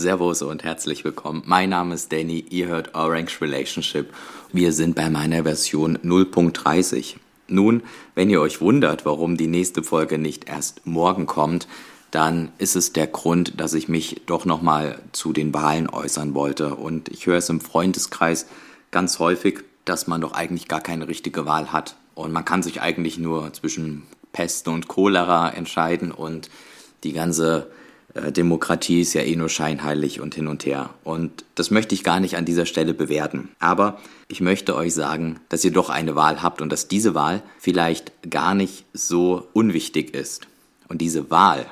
Servus und herzlich willkommen. Mein Name ist Danny, ihr hört Orange Relationship. Wir sind bei meiner Version 0.30. Nun, wenn ihr euch wundert, warum die nächste Folge nicht erst morgen kommt, dann ist es der Grund, dass ich mich doch nochmal zu den Wahlen äußern wollte. Und ich höre es im Freundeskreis ganz häufig, dass man doch eigentlich gar keine richtige Wahl hat. Und man kann sich eigentlich nur zwischen Pest und Cholera entscheiden und die ganze Demokratie ist ja eh nur scheinheilig und hin und her. Und das möchte ich gar nicht an dieser Stelle bewerten. Aber ich möchte euch sagen, dass ihr doch eine Wahl habt und dass diese Wahl vielleicht gar nicht so unwichtig ist. Und diese Wahl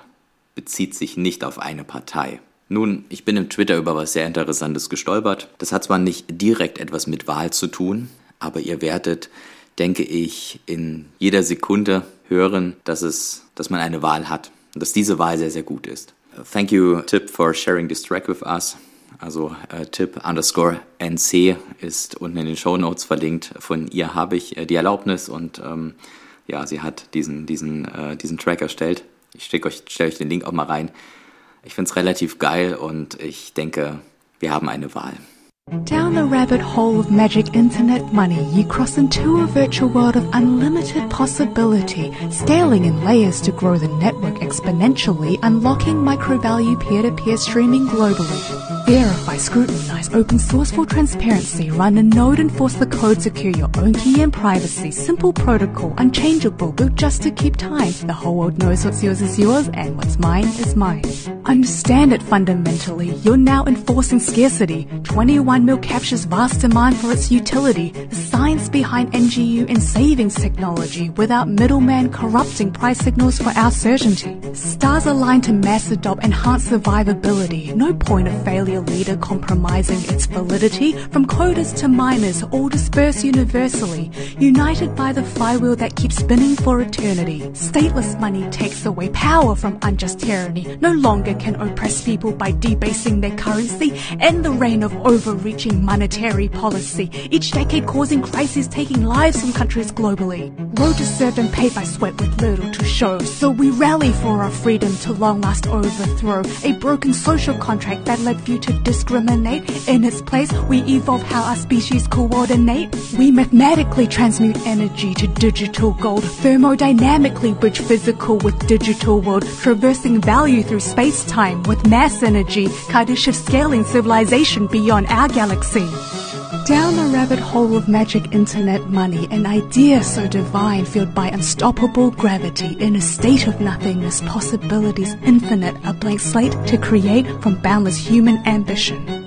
bezieht sich nicht auf eine Partei. Nun, ich bin im Twitter über was sehr Interessantes gestolpert. Das hat zwar nicht direkt etwas mit Wahl zu tun, aber ihr werdet, denke ich, in jeder Sekunde hören, dass es, dass man eine Wahl hat und dass diese Wahl sehr, sehr gut ist. Thank you, Tip, for sharing this track with us. Also äh, Tip underscore NC ist unten in den Show Notes verlinkt. Von ihr habe ich äh, die Erlaubnis und ähm, ja, sie hat diesen, diesen, äh, diesen Track erstellt. Ich stelle euch, stell euch den Link auch mal rein. Ich finde es relativ geil und ich denke, wir haben eine Wahl. Down the rabbit hole of magic internet money, you cross into a virtual world of unlimited possibility, scaling in layers to grow the network exponentially, unlocking micro value peer to peer streaming globally. Verify, scrutinize, open source for transparency, run a node and force the code, secure your own key and privacy. Simple protocol, unchangeable, built just to keep time. The whole world knows what's yours is yours and what's mine is mine. Understand it fundamentally. You're now enforcing scarcity. 21 mil captures vast demand for its utility. The science behind NGU and savings technology without middleman corrupting price signals for our certainty. Stars align to mass adopt, enhance survivability. No point of failure leader compromising its validity. From coders to miners, all disperse universally. United by the flywheel that keeps spinning for eternity. Stateless money takes away power from unjust tyranny. No longer can oppress people by debasing their currency. and the reign of overreaching monetary policy. Each decade causing crises, taking lives from countries globally. Low deserved and paid by sweat with little to show. So we rally for our freedom to long last overthrow. A broken social contract that led few to discriminate. In its place, we evolve how our species coordinate. We mathematically transmute energy to digital gold. Thermodynamically bridge physical with digital world. Traversing value through space-time with mass energy. Kardashev scaling civilization beyond our galaxy. Down the rabbit hole of magic internet money, an idea so divine, fueled by unstoppable gravity, in a state of nothingness, possibilities infinite, a blank slate to create from boundless human ambition.